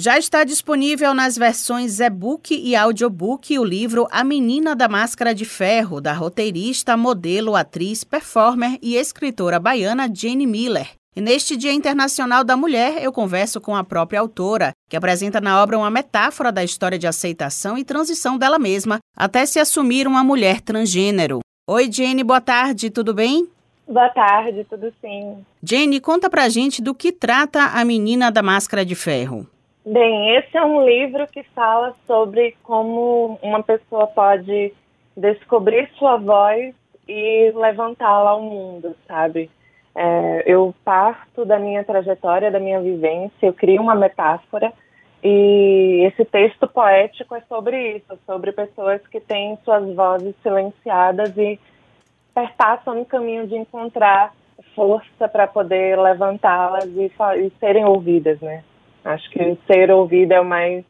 Já está disponível nas versões e-book e audiobook o livro A Menina da Máscara de Ferro, da roteirista, modelo, atriz, performer e escritora baiana Jenny Miller. E neste Dia Internacional da Mulher, eu converso com a própria autora, que apresenta na obra uma metáfora da história de aceitação e transição dela mesma até se assumir uma mulher transgênero. Oi, Jenny, boa tarde, tudo bem? Boa tarde, tudo sim. Jenny, conta pra gente do que trata A Menina da Máscara de Ferro. Bem, esse é um livro que fala sobre como uma pessoa pode descobrir sua voz e levantá-la ao mundo, sabe? É, eu parto da minha trajetória, da minha vivência, eu crio uma metáfora e esse texto poético é sobre isso, sobre pessoas que têm suas vozes silenciadas e perpassam no caminho de encontrar força para poder levantá-las e, e serem ouvidas, né? Acho que ser ouvido é o mais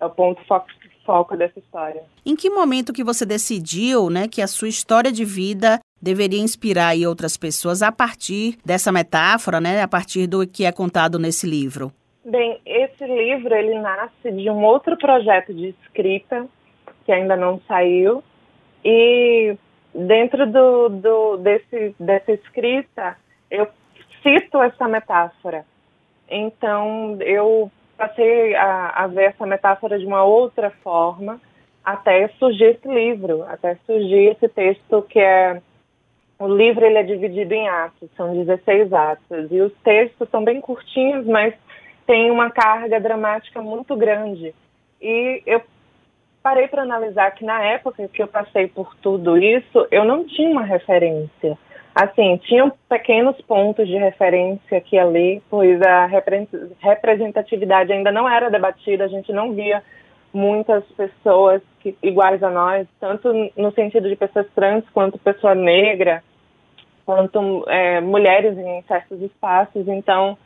é o ponto foco, foco dessa história. Em que momento que você decidiu, né, que a sua história de vida deveria inspirar outras pessoas a partir dessa metáfora, né, a partir do que é contado nesse livro? Bem, esse livro ele nasce de um outro projeto de escrita que ainda não saiu e dentro do, do desse dessa escrita eu cito essa metáfora então, eu passei a, a ver essa metáfora de uma outra forma até surgir esse livro, até surgir esse texto que é o livro ele é dividido em atos, são 16 atos e os textos são bem curtinhos, mas tem uma carga dramática muito grande. E eu parei para analisar que na época que eu passei por tudo isso, eu não tinha uma referência. Assim, tinham pequenos pontos de referência aqui ali, pois a representatividade ainda não era debatida, a gente não via muitas pessoas que, iguais a nós, tanto no sentido de pessoas trans quanto pessoa negra, quanto é, mulheres em certos espaços. Então,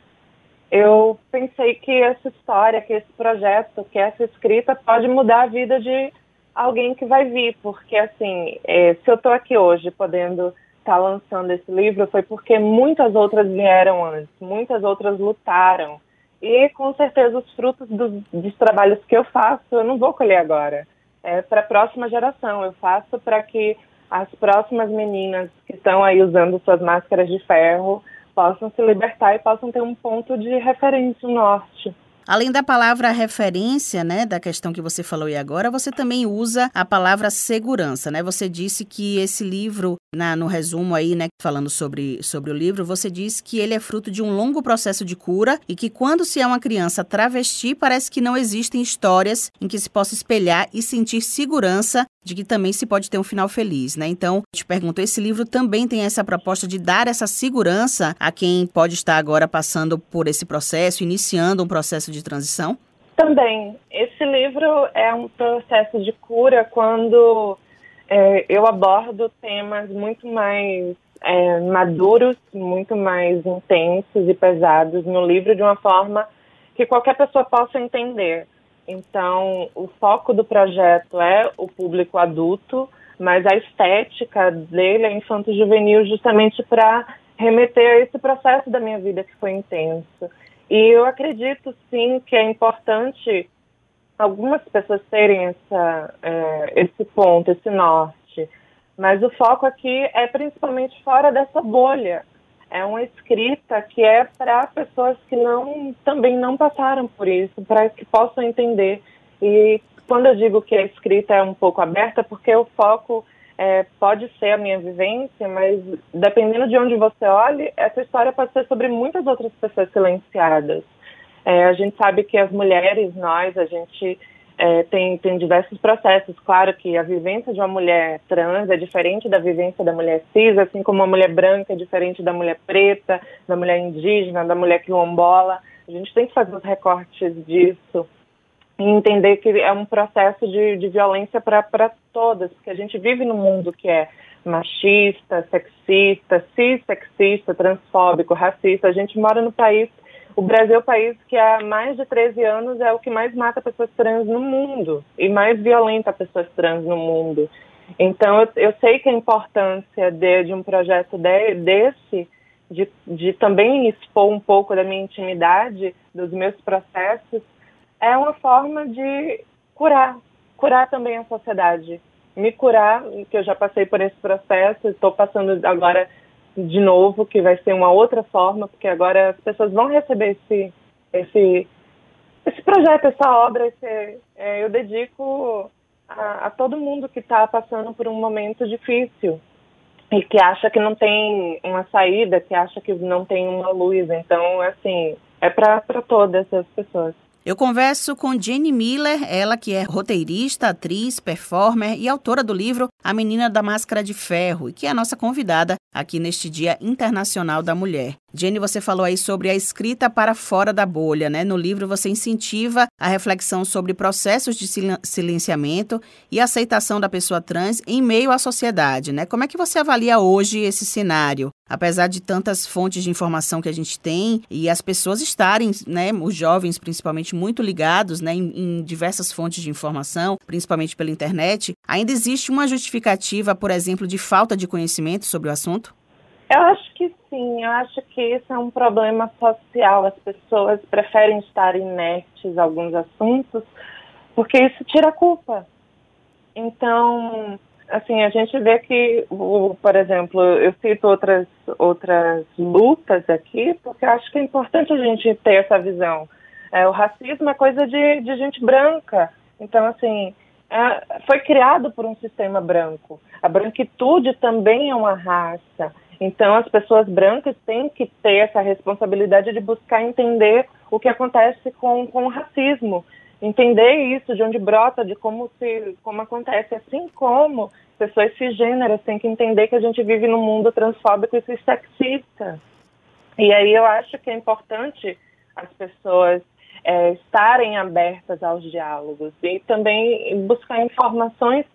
eu pensei que essa história, que esse projeto, que essa escrita pode mudar a vida de alguém que vai vir, porque assim, é, se eu estou aqui hoje podendo está lançando esse livro foi porque muitas outras vieram antes, muitas outras lutaram. E com certeza os frutos dos, dos trabalhos que eu faço eu não vou colher agora. É para a próxima geração. Eu faço para que as próximas meninas que estão aí usando suas máscaras de ferro possam se libertar e possam ter um ponto de referência, um norte. Além da palavra referência, né, da questão que você falou e agora, você também usa a palavra segurança, né? Você disse que esse livro, na, no resumo aí, né, falando sobre, sobre o livro, você disse que ele é fruto de um longo processo de cura e que quando se é uma criança travesti, parece que não existem histórias em que se possa espelhar e sentir segurança de que também se pode ter um final feliz, né? Então, te pergunto, esse livro também tem essa proposta de dar essa segurança a quem pode estar agora passando por esse processo, iniciando um processo de transição? Também. Esse livro é um processo de cura quando é, eu abordo temas muito mais é, maduros, muito mais intensos e pesados no livro de uma forma que qualquer pessoa possa entender. Então, o foco do projeto é o público adulto, mas a estética dele é infanto-juvenil justamente para remeter a esse processo da minha vida que foi intenso. E eu acredito sim que é importante algumas pessoas terem essa, é, esse ponto, esse norte, mas o foco aqui é principalmente fora dessa bolha é uma escrita que é para pessoas que não também não passaram por isso, para que possam entender. E quando eu digo que a escrita é um pouco aberta, porque o foco é, pode ser a minha vivência, mas dependendo de onde você olhe, essa história pode ser sobre muitas outras pessoas silenciadas. É, a gente sabe que as mulheres, nós, a gente é, tem, tem diversos processos. Claro que a vivência de uma mulher trans é diferente da vivência da mulher cis, assim como a mulher branca é diferente da mulher preta, da mulher indígena, da mulher quilombola. A gente tem que fazer os recortes disso e entender que é um processo de, de violência para todas, porque a gente vive num mundo que é machista, sexista, cissexista, transfóbico, racista. A gente mora no país o Brasil é país que há mais de 13 anos é o que mais mata pessoas trans no mundo e mais violenta pessoas trans no mundo. Então, eu, eu sei que a importância de, de um projeto de, desse, de, de também expor um pouco da minha intimidade, dos meus processos, é uma forma de curar, curar também a sociedade. Me curar, que eu já passei por esse processo, estou passando agora de novo, que vai ser uma outra forma, porque agora as pessoas vão receber esse, esse, esse projeto, essa obra, esse, é, eu dedico a, a todo mundo que está passando por um momento difícil e que acha que não tem uma saída, que acha que não tem uma luz. Então, assim, é para todas as pessoas. Eu converso com Jenny Miller, ela que é roteirista, atriz, performer e autora do livro A Menina da Máscara de Ferro, e que é a nossa convidada aqui neste Dia Internacional da Mulher. Jenny, você falou aí sobre a escrita para fora da bolha, né? No livro você incentiva a reflexão sobre processos de silenciamento e aceitação da pessoa trans em meio à sociedade, né? Como é que você avalia hoje esse cenário? Apesar de tantas fontes de informação que a gente tem e as pessoas estarem, né, os jovens principalmente muito ligados, né, em, em diversas fontes de informação, principalmente pela internet, ainda existe uma justificativa, por exemplo, de falta de conhecimento sobre o assunto? Eu acho que sim, eu acho que isso é um problema social. As pessoas preferem estar inertes a alguns assuntos porque isso tira a culpa. Então, assim, a gente vê que, por exemplo, eu cito outras, outras lutas aqui, porque acho que é importante a gente ter essa visão. É, o racismo é coisa de, de gente branca. Então, assim, é, foi criado por um sistema branco. A branquitude também é uma raça. Então, as pessoas brancas têm que ter essa responsabilidade de buscar entender o que acontece com, com o racismo, entender isso, de onde brota, de como se como acontece, assim como pessoas cisgêneras têm que entender que a gente vive num mundo transfóbico e sexista. E aí eu acho que é importante as pessoas é, estarem abertas aos diálogos e também buscar informações.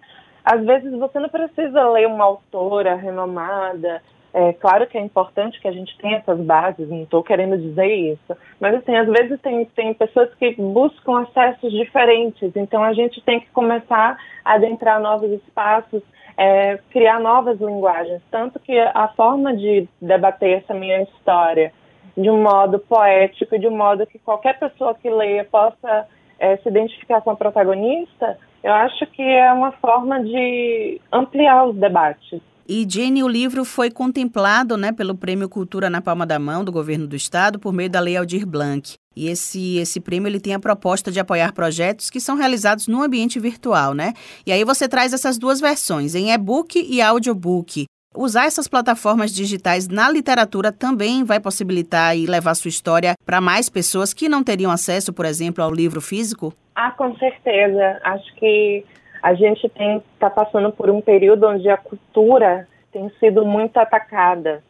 Às vezes você não precisa ler uma autora renomada é claro que é importante que a gente tenha essas bases, não estou querendo dizer isso, mas assim, às vezes tem, tem pessoas que buscam acessos diferentes, então a gente tem que começar a adentrar novos espaços, é, criar novas linguagens, tanto que a forma de debater essa minha história de um modo poético, de um modo que qualquer pessoa que leia possa é, se identificar com a protagonista, eu acho que é uma forma de ampliar os debates. E, Jenny, o livro foi contemplado né, pelo Prêmio Cultura na Palma da Mão do Governo do Estado por meio da Lei Aldir Blanc. E esse, esse prêmio ele tem a proposta de apoiar projetos que são realizados no ambiente virtual, né? E aí você traz essas duas versões, em e-book e audiobook. Usar essas plataformas digitais na literatura também vai possibilitar e levar sua história para mais pessoas que não teriam acesso, por exemplo, ao livro físico? Ah, com certeza. Acho que a gente está passando por um período onde a cultura tem sido muito atacada.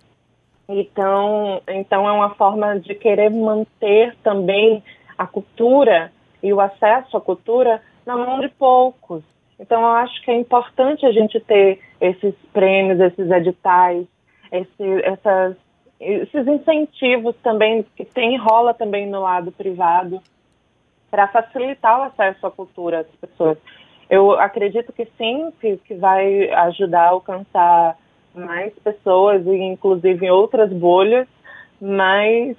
Então, então é uma forma de querer manter também a cultura e o acesso à cultura na mão de poucos. Então, eu acho que é importante a gente ter esses prêmios, esses editais, esse, essas, esses incentivos também que tem rola também no lado privado para facilitar o acesso à cultura das pessoas. Eu acredito que sim, que, que vai ajudar a alcançar mais pessoas, e inclusive em outras bolhas, mas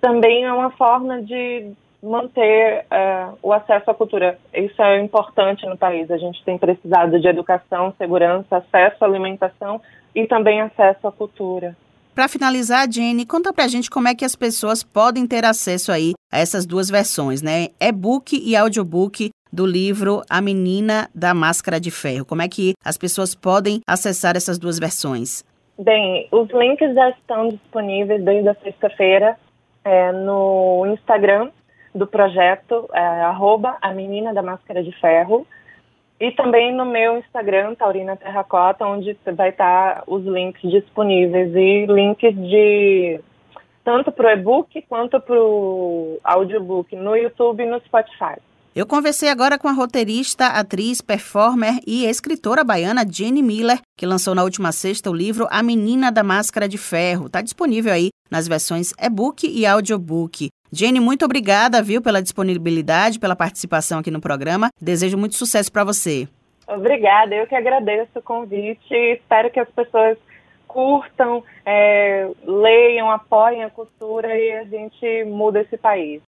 também é uma forma de manter uh, o acesso à cultura. Isso é importante no país. A gente tem precisado de educação, segurança, acesso à alimentação e também acesso à cultura. Para finalizar, Jenny, conta pra gente como é que as pessoas podem ter acesso aí a essas duas versões, né? E-book e audiobook do livro A Menina da Máscara de Ferro. Como é que as pessoas podem acessar essas duas versões? Bem, os links já estão disponíveis desde a sexta-feira é, no Instagram do projeto, é, arroba a Menina da Máscara de Ferro, e também no meu Instagram, Taurina Terracota, onde vai estar os links disponíveis e links de tanto para o e-book quanto para o audiobook no YouTube e no Spotify. Eu conversei agora com a roteirista, atriz, performer e escritora baiana Jenny Miller, que lançou na última sexta o livro A Menina da Máscara de Ferro. Está disponível aí nas versões e-book e audiobook. Jenny, muito obrigada, viu, pela disponibilidade, pela participação aqui no programa. Desejo muito sucesso para você. Obrigada, eu que agradeço o convite espero que as pessoas curtam, é, leiam, apoiem a cultura e a gente muda esse país.